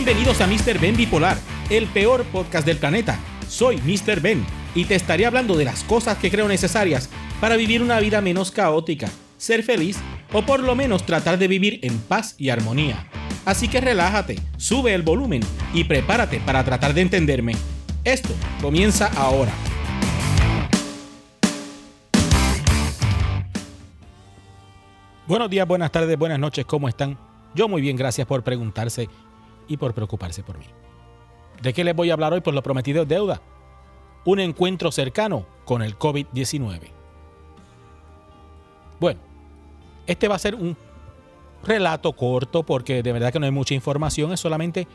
Bienvenidos a Mr. Ben Bipolar, el peor podcast del planeta. Soy Mr. Ben y te estaré hablando de las cosas que creo necesarias para vivir una vida menos caótica, ser feliz o por lo menos tratar de vivir en paz y armonía. Así que relájate, sube el volumen y prepárate para tratar de entenderme. Esto comienza ahora. Buenos días, buenas tardes, buenas noches, ¿cómo están? Yo muy bien, gracias por preguntarse y por preocuparse por mí. ¿De qué les voy a hablar hoy? Por lo prometido es deuda. Un encuentro cercano con el COVID-19. Bueno, este va a ser un relato corto porque de verdad que no hay mucha información, es solamente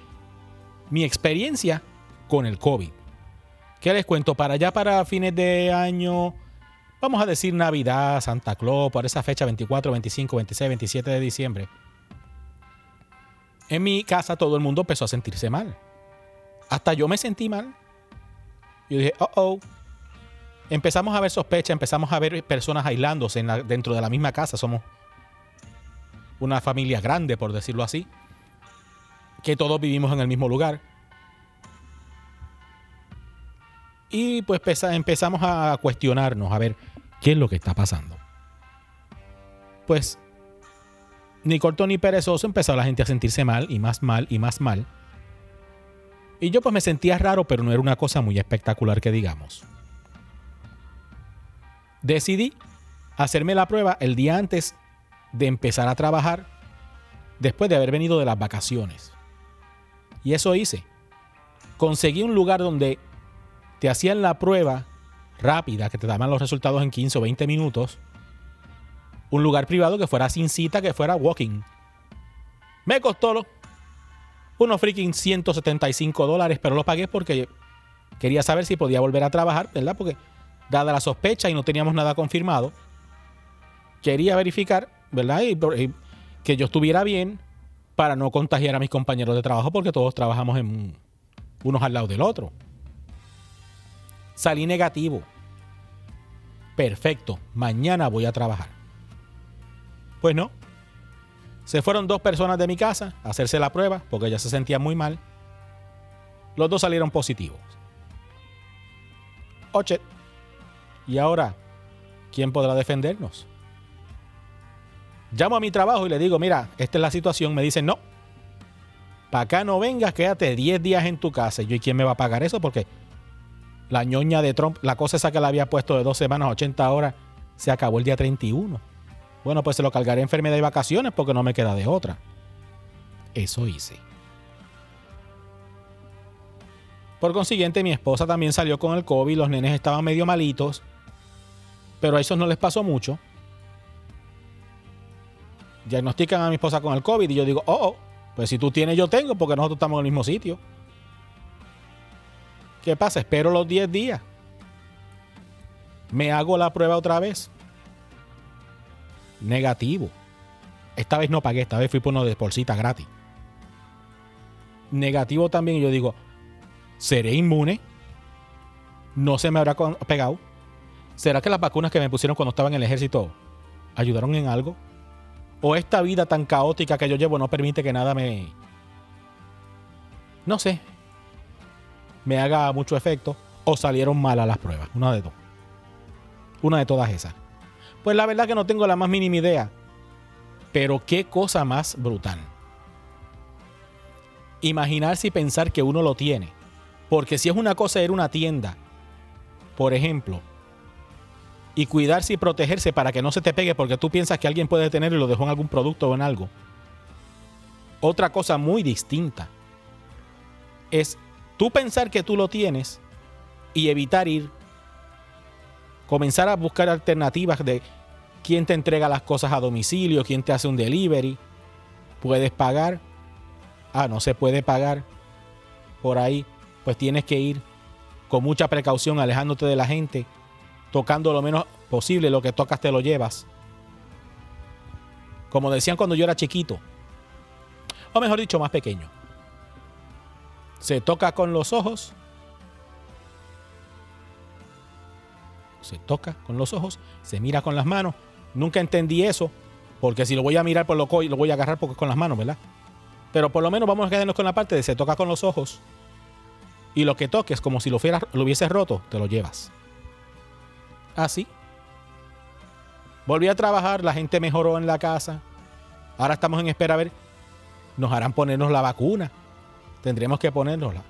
mi experiencia con el COVID. ¿Qué les cuento? Para allá, para fines de año, vamos a decir Navidad, Santa Claus, por esa fecha 24, 25, 26, 27 de diciembre en mi casa todo el mundo empezó a sentirse mal. Hasta yo me sentí mal. Yo dije, oh, oh. Empezamos a ver sospechas, empezamos a ver personas aislándose dentro de la misma casa. Somos una familia grande, por decirlo así. Que todos vivimos en el mismo lugar. Y pues empezamos a cuestionarnos, a ver qué es lo que está pasando. Pues ni corto ni perezoso, empezó la gente a sentirse mal y más mal y más mal. Y yo pues me sentía raro, pero no era una cosa muy espectacular que digamos. Decidí hacerme la prueba el día antes de empezar a trabajar, después de haber venido de las vacaciones. Y eso hice. Conseguí un lugar donde te hacían la prueba rápida, que te daban los resultados en 15 o 20 minutos un lugar privado que fuera sin cita, que fuera walking. Me costó unos freaking 175 dólares, pero lo pagué porque quería saber si podía volver a trabajar, ¿verdad? Porque dada la sospecha y no teníamos nada confirmado, quería verificar, ¿verdad? Y, que yo estuviera bien para no contagiar a mis compañeros de trabajo porque todos trabajamos en unos al lado del otro. Salí negativo. Perfecto, mañana voy a trabajar. Pues no. Se fueron dos personas de mi casa a hacerse la prueba porque ella se sentía muy mal. Los dos salieron positivos. Oche. Y ahora, ¿quién podrá defendernos? Llamo a mi trabajo y le digo, mira, esta es la situación. Me dicen, no. Para acá no vengas, quédate 10 días en tu casa. Y yo, ¿y quién me va a pagar eso? Porque la ñoña de Trump, la cosa esa que le había puesto de dos semanas, 80 horas, se acabó el día 31. Bueno, pues se lo cargaré enfermedad y vacaciones porque no me queda de otra. Eso hice. Por consiguiente, mi esposa también salió con el COVID, los nenes estaban medio malitos, pero a esos no les pasó mucho. Diagnostican a mi esposa con el COVID y yo digo, oh, oh, pues si tú tienes, yo tengo, porque nosotros estamos en el mismo sitio. ¿Qué pasa? Espero los 10 días. Me hago la prueba otra vez negativo. Esta vez no pagué, esta vez fui por uno de bolsita gratis. Negativo también, yo digo, ¿seré inmune? ¿No se me habrá pegado? ¿Será que las vacunas que me pusieron cuando estaba en el ejército ayudaron en algo? ¿O esta vida tan caótica que yo llevo no permite que nada me... No sé. Me haga mucho efecto. O salieron malas las pruebas. Una de dos. Una de todas esas. Pues la verdad que no tengo la más mínima idea. Pero qué cosa más brutal. Imaginarse y pensar que uno lo tiene. Porque si es una cosa ir a una tienda, por ejemplo, y cuidarse y protegerse para que no se te pegue porque tú piensas que alguien puede tenerlo y lo dejó en algún producto o en algo. Otra cosa muy distinta es tú pensar que tú lo tienes y evitar ir comenzar a buscar alternativas de quién te entrega las cosas a domicilio, quién te hace un delivery, puedes pagar, ah, no se puede pagar por ahí, pues tienes que ir con mucha precaución, alejándote de la gente, tocando lo menos posible, lo que tocas te lo llevas. Como decían cuando yo era chiquito, o mejor dicho, más pequeño. Se toca con los ojos toca con los ojos, se mira con las manos. Nunca entendí eso, porque si lo voy a mirar por lo, lo voy a agarrar porque con las manos, ¿verdad? Pero por lo menos vamos a quedarnos con la parte de se toca con los ojos. Y lo que toques, como si lo, lo hubieses roto, te lo llevas. Así. Volví a trabajar, la gente mejoró en la casa. Ahora estamos en espera a ver. Nos harán ponernos la vacuna. Tendremos que ponérnosla.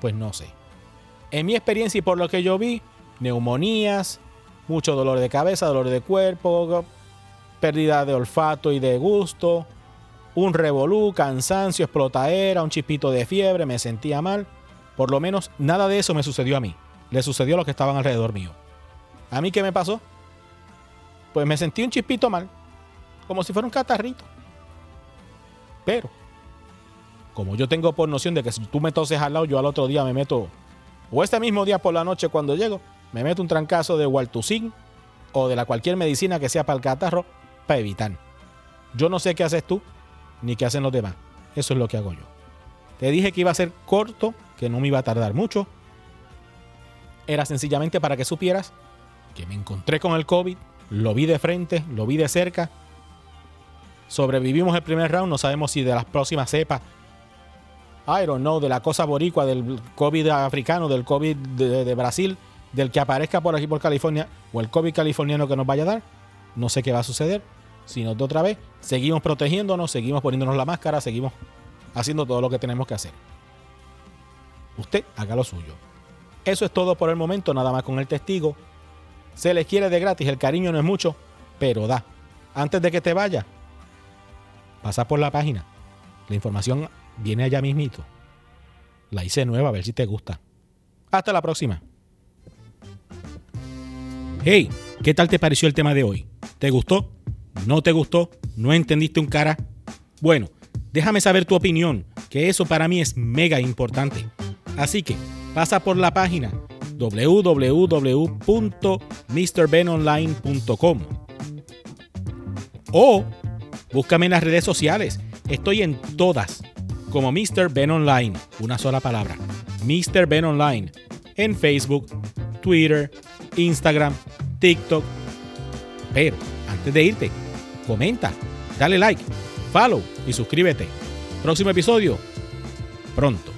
Pues no sé. En mi experiencia y por lo que yo vi, neumonías, mucho dolor de cabeza, dolor de cuerpo, pérdida de olfato y de gusto, un revolú, cansancio, explotaera, un chispito de fiebre, me sentía mal. Por lo menos nada de eso me sucedió a mí. Le sucedió a los que estaban alrededor mío. ¿A mí qué me pasó? Pues me sentí un chispito mal, como si fuera un catarrito. Pero, como yo tengo por noción de que si tú me toses al lado, yo al otro día me meto, o este mismo día por la noche cuando llego, me meto un trancazo de Waltusin o de la cualquier medicina que sea para el catarro para evitar. Yo no sé qué haces tú, ni qué hacen los demás. Eso es lo que hago yo. Te dije que iba a ser corto, que no me iba a tardar mucho. Era sencillamente para que supieras que me encontré con el COVID, lo vi de frente, lo vi de cerca. Sobrevivimos el primer round, no sabemos si de las próximas cepas, I don't know, de la cosa boricua, del COVID africano, del COVID de, Brasil, del que aparezca por aquí por California, o el COVID californiano que nos vaya a dar. No sé qué va a suceder. Si nos otra vez, seguimos protegiéndonos, seguimos poniéndonos la máscara, seguimos haciendo todo lo que tenemos que hacer. Usted haga lo suyo. Eso es todo por el momento, nada más con el testigo. Se les quiere de gratis, el cariño no es mucho, pero da. Antes de que te vaya, pasa por la página. La información viene allá mismito. La hice nueva, a ver si te gusta. Hasta la próxima. Hey, ¿qué tal te pareció el tema de hoy? ¿Te gustó? ¿No te gustó? ¿No entendiste un cara? Bueno, déjame saber tu opinión, que eso para mí es mega importante. Así que pasa por la página www.mrbenonline.com o búscame en las redes sociales. Estoy en todas como Mr. Ben Online, una sola palabra. Mr. Ben Online en Facebook, Twitter, Instagram, TikTok. Pero antes de irte, comenta, dale like, follow y suscríbete. Próximo episodio, pronto.